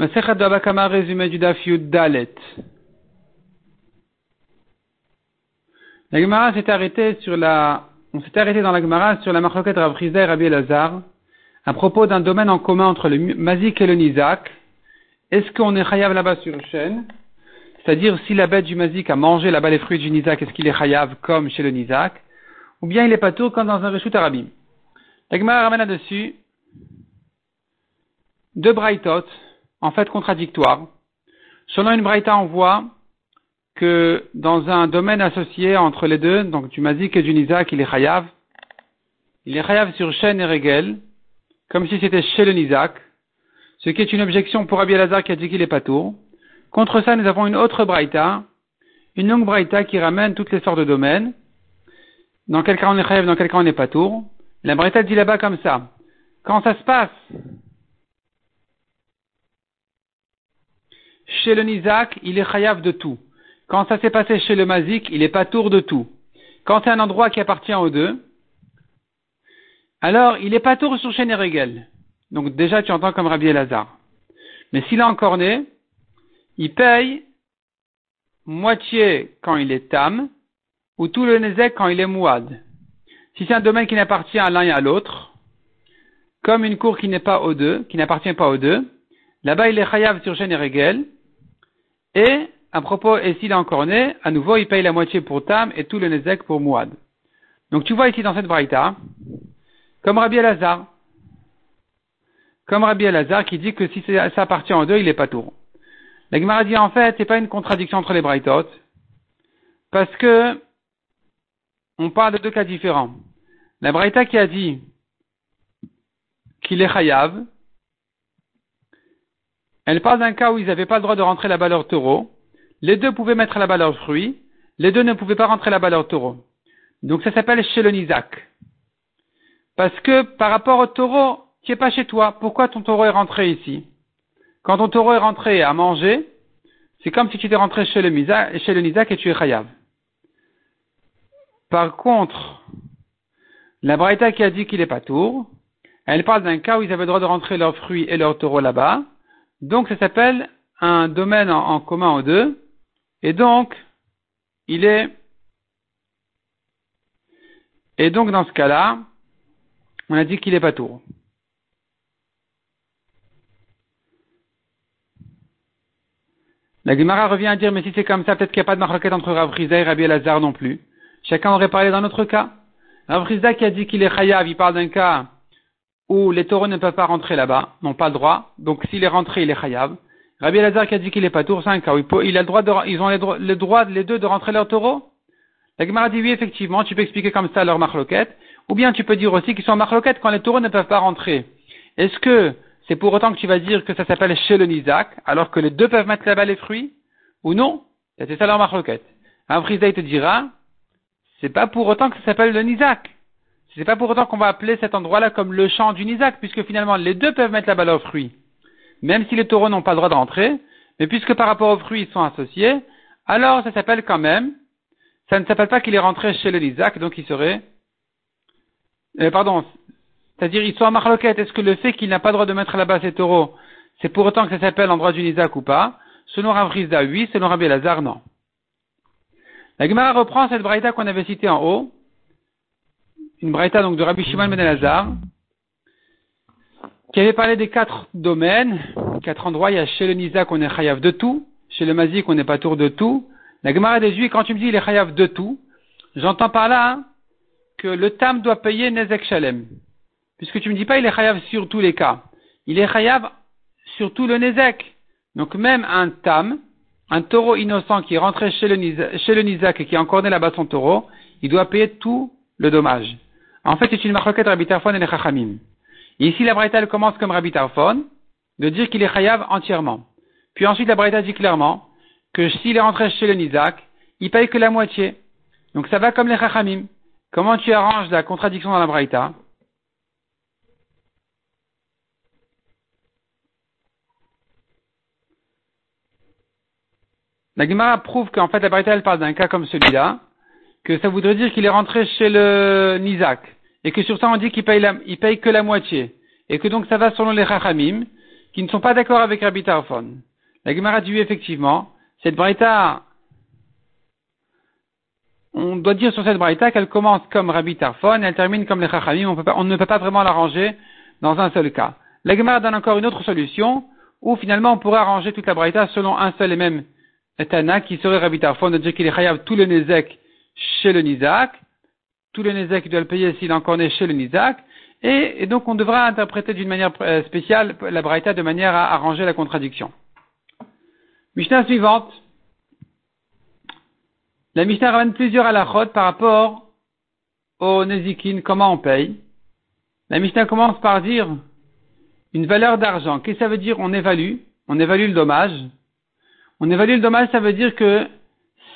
Masechet Dabakama, résumé du Daf Dalet. La Gemara s'est arrêtée sur la, on s'est arrêté dans la Gemara sur la marloquette Rav et Rabbi Elazar, à propos d'un domaine en commun entre le Mazik et le Nizak. Est-ce qu'on est chayav là-bas sur chaîne? C'est-à-dire, si la bête du Mazik a mangé là-bas les fruits du Nizak, est-ce qu'il est chayav comme chez le Nizak? Ou bien il est pas tout comme dans un Reshut Arabim? La Gemara ramène là-dessus deux braïtot, en fait contradictoires. Selon une braïta, on voit que dans un domaine associé entre les deux, donc du Mazik et du Nizak, il est chayav. Il est chayav sur Shen et Regel, comme si c'était chez le Nizak, ce qui est une objection pour Rabbi Elazar qui a dit qu'il est pas tour. Contre ça, nous avons une autre braïta, une longue braïta qui ramène toutes les sortes de domaines. Dans quel cas on est chayav, dans quel cas on n'est pas tour. La braïta dit là-bas comme ça. Quand ça se passe Chez le Nizak, il est chayav de tout. Quand ça s'est passé chez le Mazik, il est pas tour de tout. Quand c'est un endroit qui appartient aux deux, alors il est pas tour sur Regel. Donc déjà tu entends comme Rabbi Elazar. Mais s'il est encore né, il paye moitié quand il est tam, ou tout le Nezek quand il est mouad. Si c'est un domaine qui n'appartient à l'un et à l'autre, comme une cour qui n'est pas aux deux, qui n'appartient pas aux deux, là-bas il est chayav sur Regel, et, à propos, et s'il est encore né, à nouveau, il paye la moitié pour Tam et tout le Nezek pour Mouad. Donc tu vois ici dans cette braïta, comme Rabbi Elazar, comme Rabbi Elazar qui dit que si ça appartient aux deux, il est pas tour. La Gemara dit en fait, c'est pas une contradiction entre les braïtot, parce que on parle de deux cas différents. La braïta qui a dit qu'il est chayav, elle parle d'un cas où ils n'avaient pas le droit de rentrer la baleur taureau. Les deux pouvaient mettre la baleur fruit. Les deux ne pouvaient pas rentrer la baleur taureau. Donc ça s'appelle chez le Nizak. Parce que par rapport au taureau, tu n'es pas chez toi. Pourquoi ton taureau est rentré ici? Quand ton taureau est rentré à manger, c'est comme si tu étais rentré chez le, chez le Nizak et tu es chayav. Par contre, la Braïta qui a dit qu'il est pas tour, elle parle d'un cas où ils avaient le droit de rentrer leurs fruits et leurs taureaux là-bas, donc ça s'appelle un domaine en, commun aux deux. Et donc, il est. Et donc dans ce cas-là, on a dit qu'il est pas tour. La Gemara revient à dire, mais si c'est comme ça, peut-être qu'il n'y a pas de marquette entre Rav et Rabbi Elazar non plus. Chacun aurait parlé d'un autre cas. Rav qui a dit qu'il est chayav, il parle d'un cas où les taureaux ne peuvent pas rentrer là-bas, n'ont pas le droit. Donc s'il est rentré, il est chayav. Rabbi Elazar qui a dit qu'il est pas tour, c'est un cas il, a le droit de, ils ont le droit, les deux, de rentrer leur taureau. La Gemara dit oui, effectivement, tu peux expliquer comme ça leur marloquette. Ou bien tu peux dire aussi qu'ils sont marloquette quand les taureaux ne peuvent pas rentrer. Est-ce que c'est pour autant que tu vas dire que ça s'appelle chez le Nizak, alors que les deux peuvent mettre là-bas les fruits? Ou non? C'est ça leur marloquette. Un il te dira, c'est pas pour autant que ça s'appelle le Nizak. C'est pas pour autant qu'on va appeler cet endroit-là comme le champ du Nizak, puisque finalement les deux peuvent mettre la balle aux fruits. Même si les taureaux n'ont pas le droit de rentrer, mais puisque par rapport aux fruits ils sont associés, alors ça s'appelle quand même, ça ne s'appelle pas qu'il est rentré chez le Nizak, donc il serait, euh, pardon, c'est-à-dire ils sont en marloquette, est-ce que le fait qu'il n'a pas le droit de mettre là-bas ses taureaux, c'est pour autant que ça s'appelle l'endroit du Nizak ou pas? Selon Rav Rizda, oui, selon Rabbi Lazar, non. La Gemara reprend cette braïta qu'on avait citée en haut, une braïta donc de Rabbi Shimon ben Elazar, qui avait parlé des quatre domaines, quatre endroits. Il y a chez le Nizak qu'on est chayav de tout, chez le Mazik on n'est pas tour de tout. La Gemara des Juifs, quand tu me dis il est chayav de tout, j'entends par là hein, que le tam doit payer Nezek Shalem. Puisque tu me dis pas il est chayav sur tous les cas. Il est chayav sur tout le Nezek. Donc même un tam, un taureau innocent qui est rentré chez le, Nizak, chez le Nizak et qui a encore né là-bas son taureau, il doit payer tout le dommage. En fait, c'est une marquette Rabbi Tarfon et les Chachamim. ici, la Braïta, commence comme Rabbi Tarfon, de dire qu'il est chayav entièrement. Puis ensuite, la Braïta dit clairement que s'il est rentré chez le Nizak, il paye que la moitié. Donc ça va comme les Chachamim. Comment tu arranges la contradiction dans la Braïta La Gemara prouve qu'en fait la Braïta parle d'un cas comme celui-là, que ça voudrait dire qu'il est rentré chez le Nizak, et que sur ça on dit qu'il paye, il paye que la moitié, et que donc ça va selon les Chachamim, qui ne sont pas d'accord avec Rabbi Tarfon. La Gemara dit effectivement, cette braïta, on doit dire sur cette braïta qu'elle commence comme Rabbi Tarfon et elle termine comme les Chachamim, on, on ne peut pas vraiment l'arranger dans un seul cas. La Gemara donne encore une autre solution, où finalement on pourrait arranger toute la braïta selon un seul et même Tana, qui serait Rabbi Tarfon, de dire qu'il est chayav tout le Nezek chez le Nizak, tout le Nezek doit le payer s'il en connaît chez le Nizak, et, donc on devra interpréter d'une manière euh, spéciale la braïta de manière à arranger la contradiction. Mishnah suivante. La Mishnah ramène plusieurs halachot par rapport au Nezikin, comment on paye. La Mishnah commence par dire une valeur d'argent. Qu'est-ce que ça veut dire On évalue? On évalue le dommage. On évalue le dommage, ça veut dire que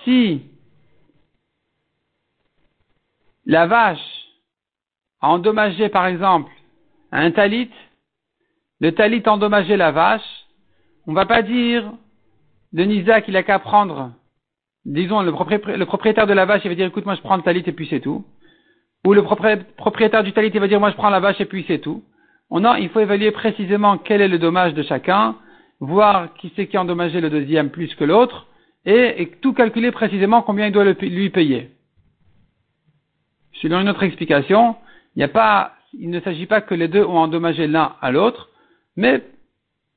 si la vache a endommagé, par exemple, un talit, le talit a endommagé la vache, on ne va pas dire de Nisa qu'il a qu'à prendre, disons, le propriétaire de la vache, il va dire, écoute, moi je prends le talit et puis c'est tout. Ou le propriétaire du talit, il va dire, moi je prends la vache et puis c'est tout. On a, il faut évaluer précisément quel est le dommage de chacun, voir qui c'est qui a endommagé le deuxième plus que l'autre, et, tout calculer précisément combien il doit lui payer. Selon une autre explication, il a pas, il ne s'agit pas que les deux ont endommagé l'un à l'autre, mais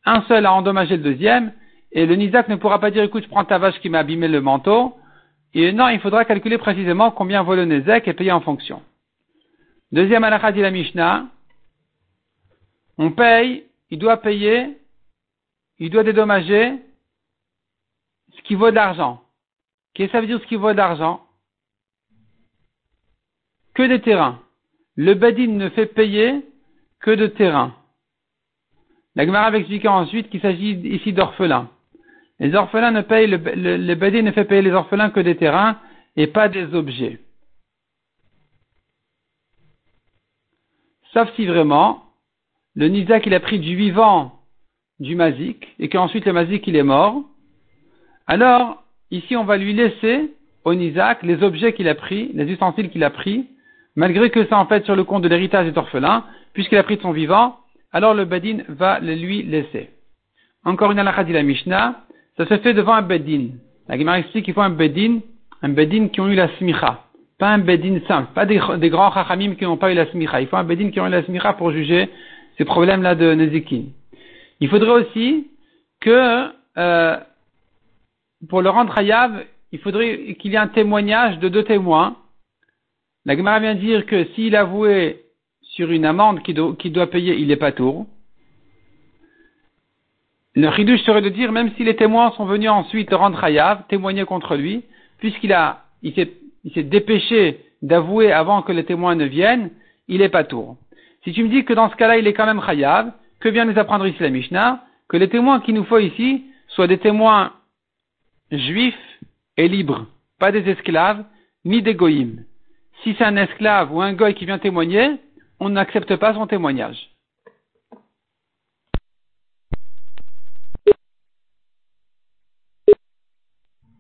un seul a endommagé le deuxième, et le Nizak ne pourra pas dire, écoute, je prends ta vache qui m'a abîmé le manteau, et non, il faudra calculer précisément combien vaut le Nizak et payer en fonction. Deuxième halakha la Mishnah, on paye, il doit payer il doit dédommager ce qui vaut d'argent. Qu'est-ce que ça veut dire ce qui vaut d'argent Que des terrains. Le badin ne fait payer que de terrains. La Gemara va ensuite qu'il s'agit ici d'orphelins. Les orphelins ne payent, le, le, ne fait payer les orphelins que des terrains et pas des objets. Sauf si vraiment, le Nizak il a pris du vivant du mazik et qu'ensuite le mazik il est mort, alors ici on va lui laisser au Nizak les objets qu'il a pris, les ustensiles qu'il a pris, malgré que ça en fait sur le compte de l'héritage des orphelins, puisqu'il a pris de son vivant, alors le Bedin va le lui laisser. Encore une halakha dit la Mishnah, ça se fait devant un Bedin. La Gemara explique qu'il faut un Bedin, un Bedin qui ont eu la smicha. Pas un Bedin simple, pas des, grands chachamim qui n'ont pas eu la smicha. Il faut un Bedin qui ont eu la smicha pour juger ces problèmes-là de Nezikin. Il faudrait aussi que, euh, pour le rendre hayav, il faudrait qu'il y ait un témoignage de deux témoins. La Gemara vient dire que s'il avouait sur une amende qu'il doit, payer, il n'est pas tour. Le ridouche serait de dire, même si les témoins sont venus ensuite rendre hayav, témoigner contre lui, puisqu'il s'est dépêché d'avouer avant que les témoins ne viennent, il n'est pas tour. Si tu me dis que dans ce cas-là, il est quand même chayav, que vient nous apprendre ici la Mishnah Que les témoins qu'il nous faut ici soient des témoins juifs et libres, pas des esclaves, ni des goïms. Si c'est un esclave ou un goy qui vient témoigner, on n'accepte pas son témoignage.